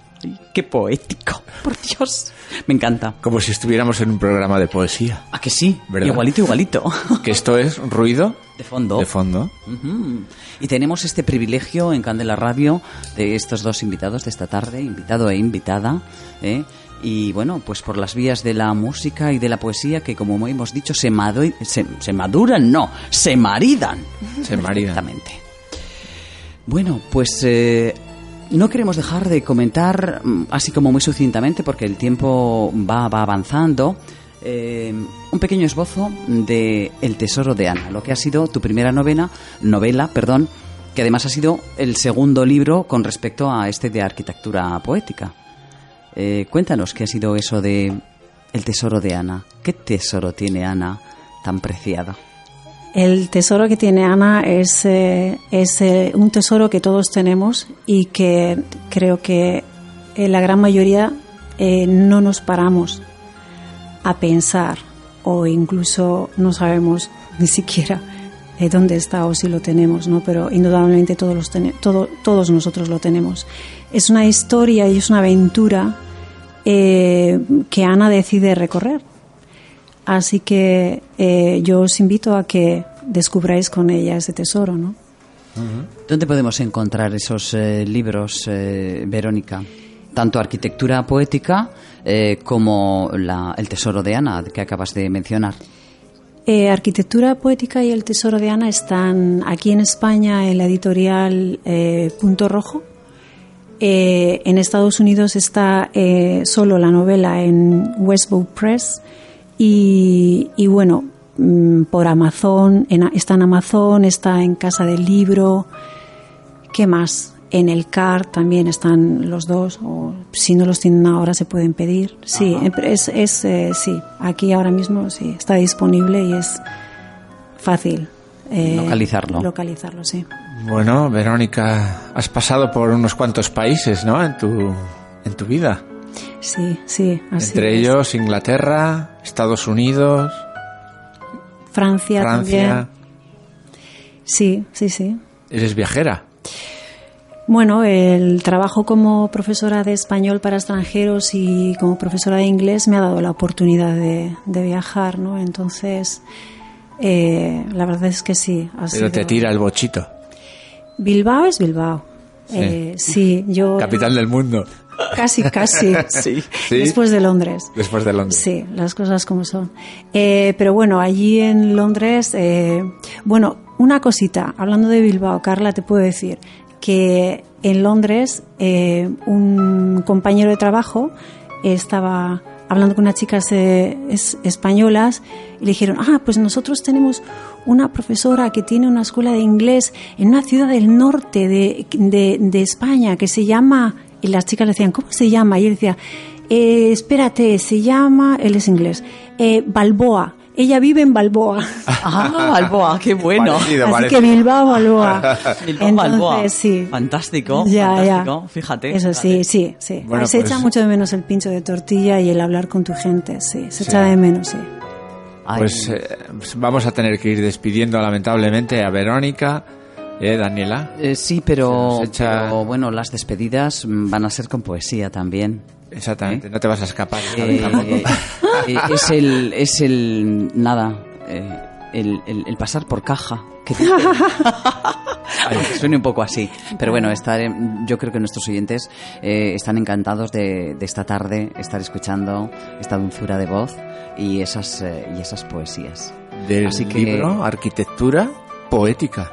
Qué poético. Por Dios. Me encanta. Como si estuviéramos en un programa de poesía. ¿A que sí? ¿Verdad? Igualito, igualito. Que esto es ruido De fondo. de fondo. Y tenemos este privilegio en Candela Radio de estos dos invitados de esta tarde, invitado e invitada. ¿eh? Y bueno, pues por las vías de la música y de la poesía que, como hemos dicho, se, madu- se, se maduran, no, se maridan. Se maridan. Bueno, pues eh, no queremos dejar de comentar, mm, así como muy sucintamente, porque el tiempo va, va avanzando, eh, un pequeño esbozo de El Tesoro de Ana, lo que ha sido tu primera novena, novela, perdón, que además ha sido el segundo libro con respecto a este de arquitectura poética. Eh, cuéntanos qué ha sido eso de El Tesoro de Ana. ¿Qué tesoro tiene Ana tan preciado? El tesoro que tiene Ana es, eh, es eh, un tesoro que todos tenemos y que creo que la gran mayoría no nos paramos a pensar o incluso no sabemos ni siquiera dónde está o si lo tenemos, ¿no? Pero indudablemente todos, los tene- todo- todos nosotros lo tenemos. Es una historia y es una aventura eh, que Ana decide recorrer. Así que eh, yo os invito a que descubráis con ella ese tesoro, ¿no? ¿Dónde podemos encontrar esos eh, libros, eh, Verónica? Tanto arquitectura poética como la- el tesoro de Ana que acabas de mencionar. Eh, Arquitectura Poética y El Tesoro de Ana están aquí en España en la editorial eh, Punto Rojo. Eh, en Estados Unidos está solo la novela en Westbow Press y, y bueno, mm, por Amazon, en- está en Amazon, está en Casa del Libro. ¿Qué más? En el CAR también están los dos, o si no los tienen ahora se pueden pedir. Sí, es, es eh, sí, aquí ahora mismo sí, está disponible y es fácil. eh, Localizarlo. Localizarlo, sí. Bueno, Verónica, has pasado por unos cuantos países, ¿no? En tu, en tu vida. Sí, sí, así Entre es. ellos Inglaterra, Estados Unidos, Francia, Francia. también. Sí, sí, sí. Eres viajera. Bueno, el trabajo como profesora de español para extranjeros y como profesora de inglés me ha dado la oportunidad de, de viajar, ¿no? Entonces, eh, la verdad es que sí. ha Pero te tira el bochito. Bilbao es Bilbao. Sí. Eh, sí, yo Capital del mundo. casi, casi. Sí. Después de Londres. Después de Londres. Sí, las cosas como son. Eh, pero bueno, allí en Londres, eh, bueno, una cosita, hablando de Bilbao, Carla, te puedo decir que en Londres eh, un compañero de trabajo estaba hablando con unas chicas eh, es- españolas y le dijeron, ah, pues nosotros tenemos una profesora que tiene una escuela de inglés en una ciudad del norte de, de- de España que se llama, y las chicas le decían, ¿cómo se llama? Y él decía, "Eh, espérate, se llama, él es inglés, eh, Balboa. Ella vive en Balboa. Ah, Balboa, qué bueno. Parecido, Así parecido. que Bilbao, Balboa. Bilbao, Balboa. Entonces, sí. Fantástico, Ya, fantástico. ya. Fíjate. Eso fíjate. sí, sí, sí. Bueno, se pues- echa mucho de menos el pincho de tortilla y el hablar con tu gente, sí. Se Sí. echa de menos, sí. Ay, Pues eh, vamos a tener que ir despidiendo lamentablemente a Verónica, ¿eh, Daniela? eh, sí, pero, echa- pero, bueno, las despedidas van a ser con poesía también. Exactamente, no te vas a escapar. Eh, es el es el nada eh, el, el- el pasar por caja que suene un poco así pero bueno estar en- yo creo que nuestros oyentes eh, están encantados de, de esta tarde estar escuchando esta dulzura de voz y esas eh, y esas poesías Del Así que- libro Arquitectura Poética,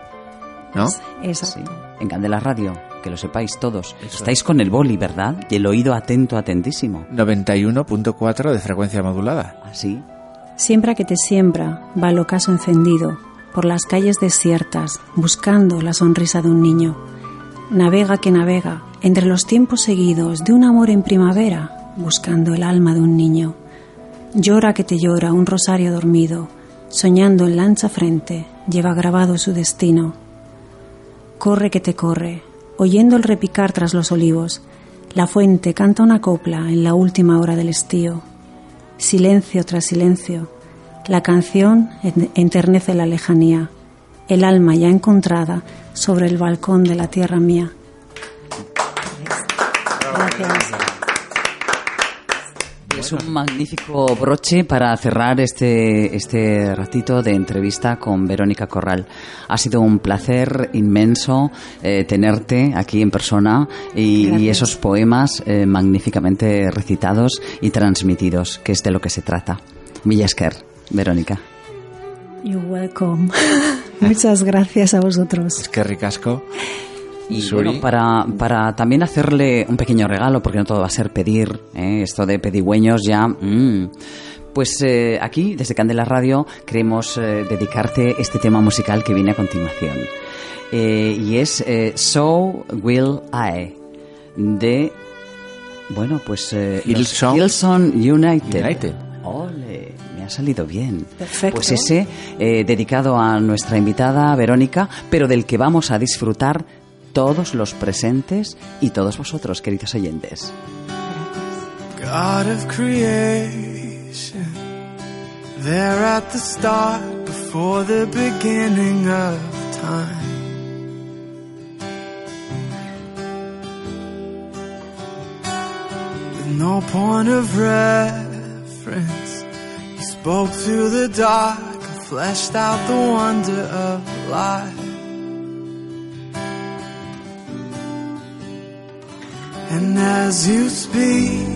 ¿no? Exacto. Sí, en Candela Radio que lo sepáis todos estáis con el boli verdad y el oído atento atentísimo 91.4 de frecuencia modulada. así Siembra que te siembra, va el ocaso encendido, por las calles desiertas, buscando la sonrisa de un niño. Navega que navega, entre los tiempos seguidos de un amor en primavera, buscando el alma de un niño. Llora que te llora un rosario dormido, soñando en la ancha frente, lleva grabado su destino. Corre que te corre, oyendo el repicar tras los olivos, la fuente canta una copla en la última hora del estío. Silencio tras silencio, la canción en- enternece la lejanía, el alma ya encontrada sobre el balcón de la tierra mía. Gracias. Es un magnífico broche para cerrar este, este ratito de entrevista con Verónica Corral. Ha sido un placer inmenso eh, tenerte aquí en persona y, esos poemas eh, magníficamente recitados y transmitidos, que es de lo que se trata. Millasker, Verónica. You're welcome. Muchas gracias a vosotros. Es que ricasco. Y Suri. bueno, para, para también hacerle un pequeño regalo, porque no todo va a ser pedir, ¿eh? esto de pedigüeños ya. mm. Pues eh, aquí, desde Candela Radio, queremos eh, dedicarte este tema musical que viene a continuación. Eh, y es eh, So Will I, de. Bueno, pues. eh, los Hillsong. Hillsong United. United. Ole, me ha salido bien. Perfecto. Pues ese eh, dedicado a nuestra invitada Verónica, pero del que vamos a disfrutar todos los presentes y todos vosotros, queridos oyentes. God of creation, there at the start, before the beginning of time. With no point of reference, He spoke through the dark and fleshed out the wonder of life. And as you speak,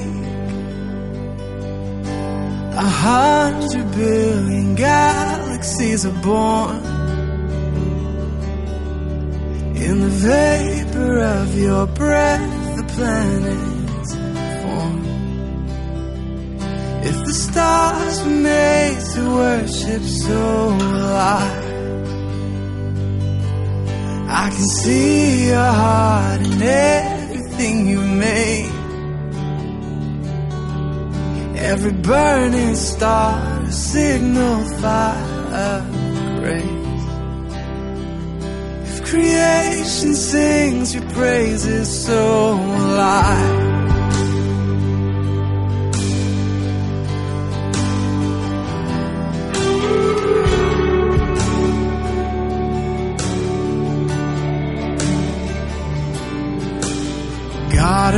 a hundred billion galaxies are born in the vapor of your breath. The planets form. If the stars were made to worship, so will I. I can see your heart in everything you made. Every burning star a signal fire grace. If creation sings your praises, so will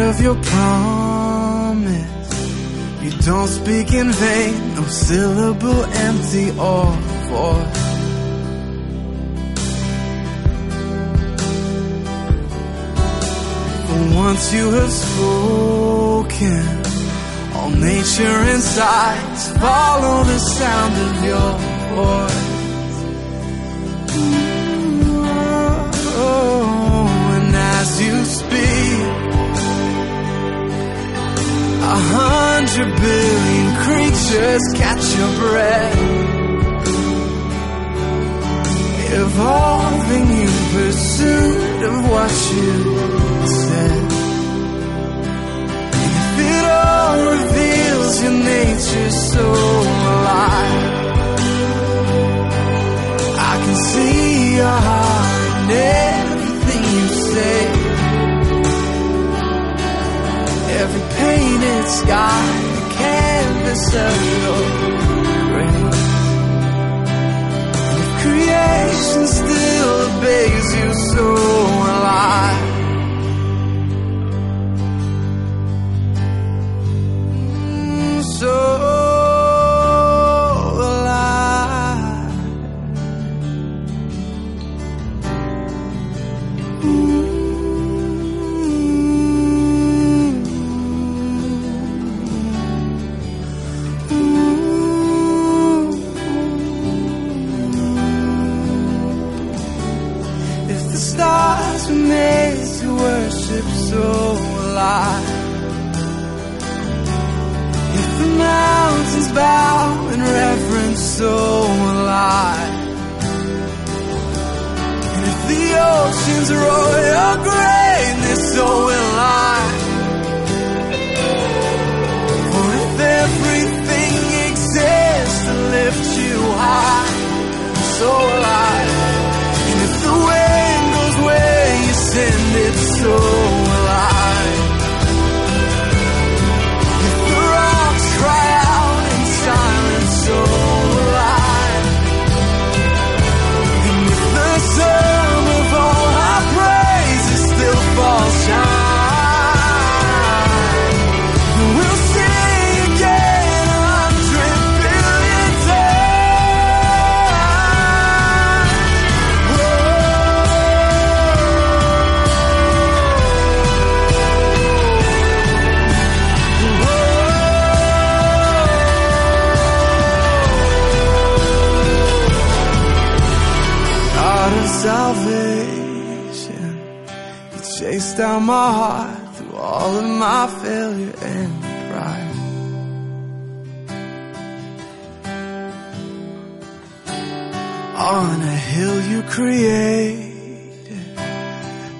of your promise. You don't speak in vain, no syllable empty or void. For once you have spoken, all nature and sight follow the sound of your voice. A hundred billion creatures catch your breath. Evolving in pursuit of what you said. If it all reveals your nature so alive, I can see your heart in everything you say. Every painted sky, a canvas of your grace. If creation still obeys you, so will I. Mm, So so alive. If the mountains bow in reverence, so I. And if the oceans roar your greatness, so will I. my heart through all of my failure and pride. On a hill you created,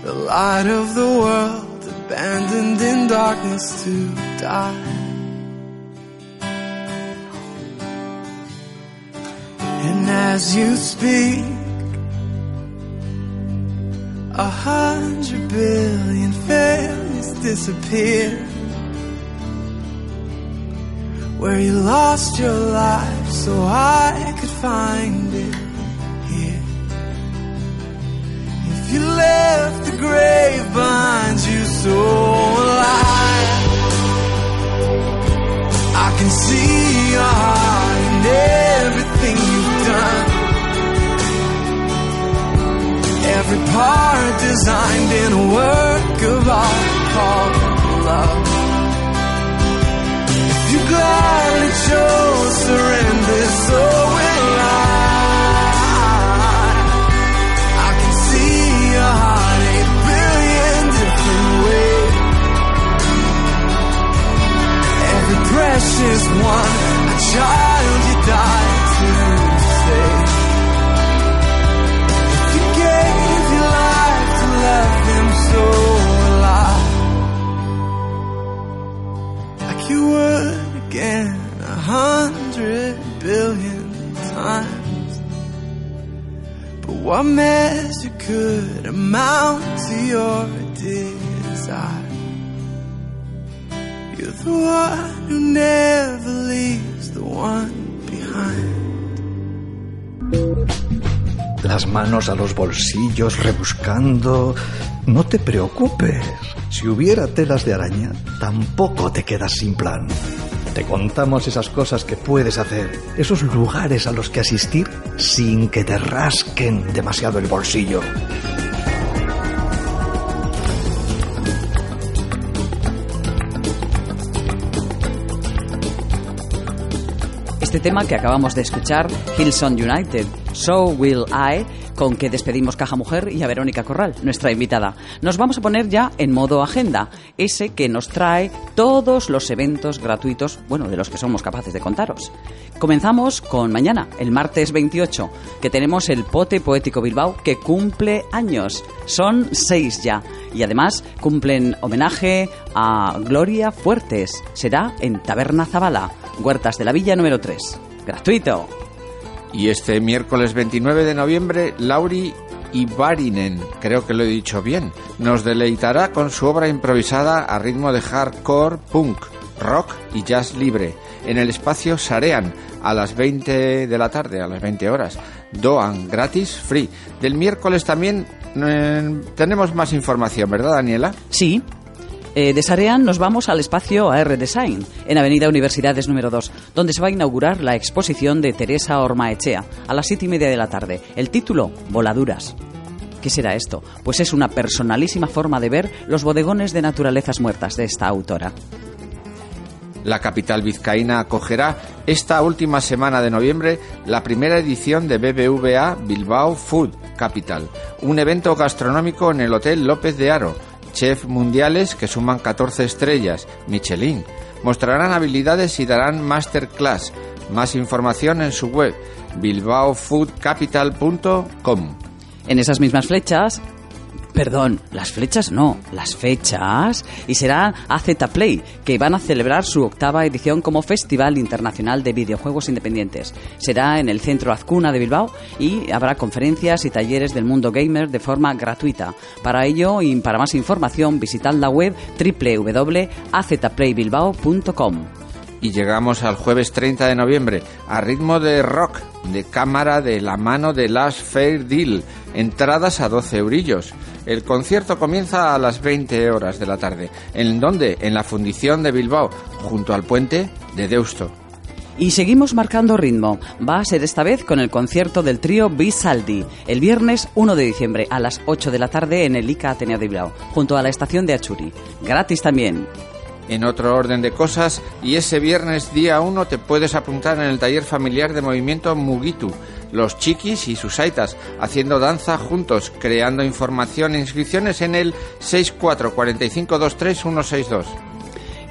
the light of the world, abandoned in darkness to die. And as you speak, a hundred billion failures disappear. where you lost your life so I could find it here. If you left the grave behind you so alive, I can see your heart in everything you've done. Every part designed in a work of art called love. If you gladly chose surrender, so will I. I can see your heart a billion different ways. Every precious one, a child What measure could amount to your desire? You're the one who never leaves the one behind. Las manos a los bolsillos rebuscando. No te preocupes. Si hubiera telas de araña, tampoco te quedas sin plan. Te contamos esas cosas que puedes hacer, esos lugares a los que asistir sin que te rasquen demasiado el bolsillo. Este tema que acabamos de escuchar, Hillsong United, So Will I, con que despedimos Caja Mujer y a Verónica Corral, nuestra invitada. Nos vamos a poner ya en modo agenda, ese que nos trae todos los eventos gratuitos, bueno, de los que somos capaces de contaros. Comenzamos con mañana, el martes 28, que tenemos el Pote Poético Bilbao que cumple años. Son seis ya. Y además cumplen homenaje a Gloria Fuertes. Será en Taberna Zabala, Huertas de la Villa número 3. Gratuito. Y este miércoles 29 de noviembre, Lauri Ibarinen, creo que lo he dicho bien, nos deleitará con su obra improvisada a ritmo de hardcore, punk, rock y jazz libre en el espacio Sarean a las 20 de la tarde, a las 20 horas. Doan, gratis, free. Del miércoles también eh, tenemos más información, ¿verdad, Daniela? Sí. Eh, de Sarean nos vamos al espacio AR Design, en Avenida Universidades número 2, donde se va a inaugurar la exposición de Teresa Ormaechea a las siete y media de la tarde. El título, Voladuras. ¿Qué será esto? Pues es una personalísima forma de ver los bodegones de naturalezas muertas de esta autora. La capital vizcaína acogerá esta última semana de noviembre la primera edición de BBVA Bilbao Food Capital, un evento gastronómico en el Hotel López de Aro. Chefs mundiales que suman 14 estrellas, Michelin, mostrarán habilidades y darán masterclass. Más información en su web bilbaofoodcapital.com. En esas mismas flechas, perdón, las flechas no, las fechas, y será AZ Play, que van a celebrar su octava edición como Festival Internacional de Videojuegos Independientes. Será en el Centro Azcuna de Bilbao y habrá conferencias y talleres del mundo gamer de forma gratuita. Para ello y para más información, visitad la web www.azplaybilbao.com. Y llegamos al jueves 30 de noviembre a ritmo de rock de cámara de la mano de Last Fair Deal. Entradas a 12 eurillos. El concierto comienza a las 20 horas de la tarde. ¿En dónde? En la fundición de Bilbao, junto al puente de Deusto. Y seguimos marcando ritmo. Va a ser esta vez con el concierto del trío Bisaldi, el viernes 1 de diciembre a las 8 de la tarde en el ICA Ateneo de Bilbao, junto a la estación de Achuri. Gratis también. En otro orden de cosas, y ese viernes día 1 te puedes apuntar en el taller familiar de movimiento Mugitu, los chiquis y sus aitas, haciendo danza juntos, creando información e inscripciones en el 644523162.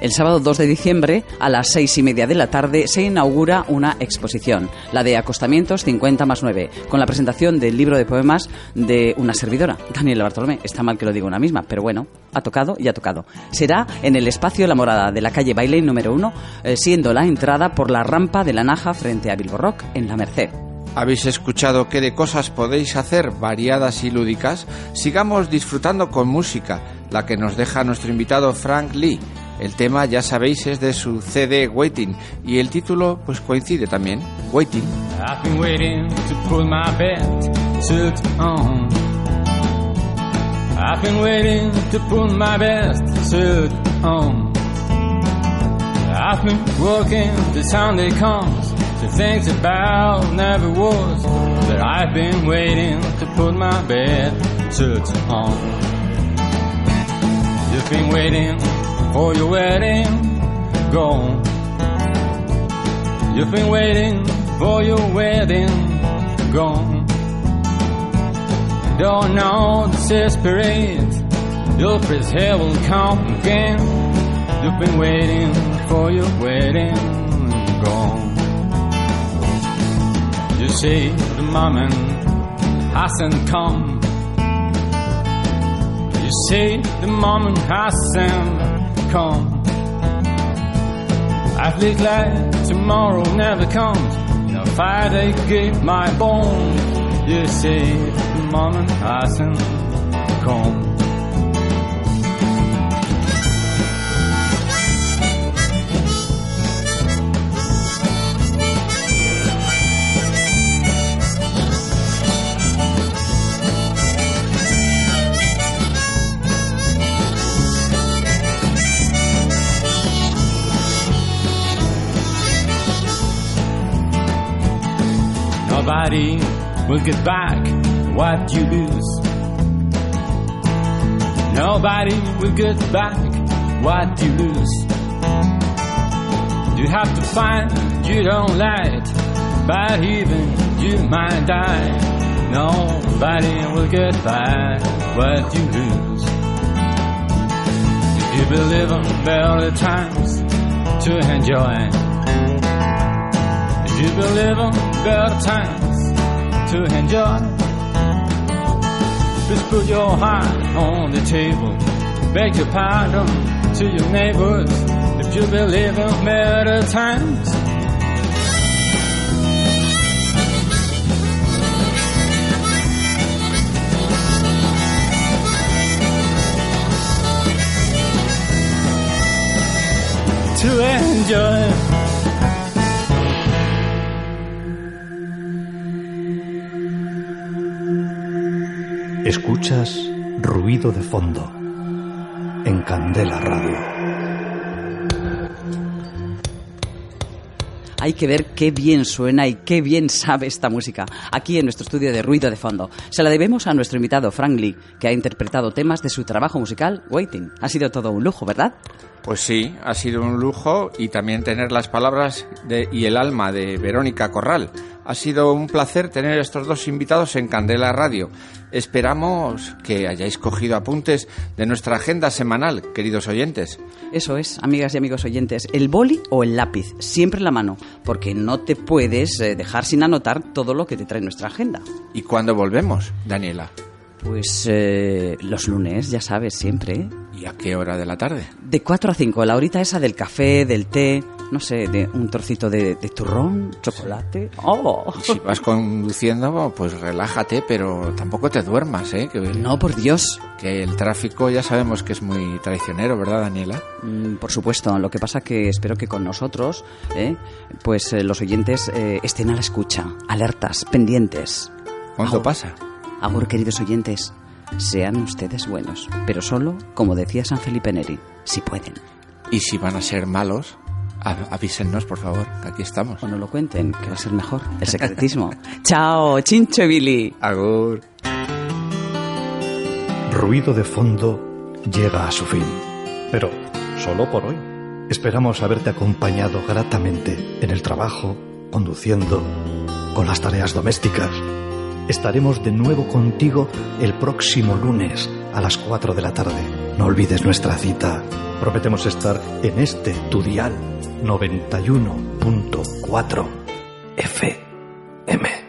El sábado 2 de diciembre, a las seis y media de la tarde, se inaugura una exposición, la de Acostamientos 50 más 9, con la presentación del libro de poemas de una servidora, Daniela Bartolomé. Está mal que lo diga una misma, pero bueno, ha tocado y ha tocado. Será en el espacio La Morada de la calle Bailey número 1, eh, siendo la entrada por la rampa de la Naja frente a Bilbo Rock, en La Merced. ¿Habéis escuchado qué de cosas podéis hacer variadas y lúdicas? Sigamos disfrutando con música, la que nos deja nuestro invitado Frank Lee. El tema, ya sabéis, es de su CD Waiting y el título pues coincide también, Waiting. I've been waiting to put my best suit on. I've been waiting to put my best suit on. I've been working the Sunday comes to think about never was, but I've been waiting to put my best suit on. You've been waiting for your wedding, gone. You've been waiting for your wedding, gone. Don't know desperate. Your praise here will come again. You've been waiting for your wedding, gone. You see, the moment hasn't come. You see, the moment hasn't come. I feel glad tomorrow never comes. In a fight I give my bones. You see, the moment hasn't come. Nobody will get back what you lose. Nobody will get back what you lose. You have to find you don't like, but even you might die. Nobody will get back what you lose. If you believe in better times to enjoy. If you believe in better times to enjoy. Just put your heart on the table. Beg your pardon to your neighbors if you believe in better times. To enjoy. Escuchas ruido de fondo en Candela Radio. Hay que ver qué bien suena y qué bien sabe esta música aquí en nuestro estudio de ruido de fondo. Se la debemos a nuestro invitado Frank Lee, que ha interpretado temas de su trabajo musical Waiting. Ha sido todo un lujo, ¿verdad? Pues sí, ha sido un lujo y también tener las palabras de, y el alma de Verónica Corral. Ha sido un placer tener estos dos invitados en Candela Radio. Esperamos que hayáis cogido apuntes de nuestra agenda semanal, queridos oyentes. Eso es, amigas y amigos oyentes, el boli o el lápiz, siempre en la mano, porque no te puedes eh, dejar sin anotar todo lo que te trae nuestra agenda. ¿Y cuándo volvemos, Daniela? Pues eh, los lunes, ya sabes, siempre. ¿eh? ¿Y a qué hora de la tarde? De 4 a 5, la horita esa del café, del té, no sé, de un trocito de, de turrón, chocolate. ¡Oh! Si vas conduciendo, pues relájate, pero tampoco te duermas, ¿eh? Que, No, por Dios. que el tráfico ya sabemos que es muy traicionero, ¿verdad, Daniela? Mm, Por supuesto, lo que pasa que espero que con nosotros, ¿eh? pues eh, los oyentes eh, estén a la escucha, alertas, pendientes. ¿Cuánto pasa? Agur, queridos oyentes, sean ustedes buenos, pero solo, como decía San Felipe Neri, si pueden. Y si van a ser malos, avísennos, por favor, que aquí estamos. O no lo cuenten, que va a ser mejor. El secretismo. Chao, Chincho y Billy. Agur. Ruido de fondo llega a su fin, pero solo por hoy. Esperamos haberte acompañado gratamente en el trabajo, conduciendo, con las tareas domésticas. Estaremos de nuevo contigo el próximo lunes a las 4 de la tarde. No olvides nuestra cita. Prometemos estar en este tu dial noventa y uno punto cuatro F M.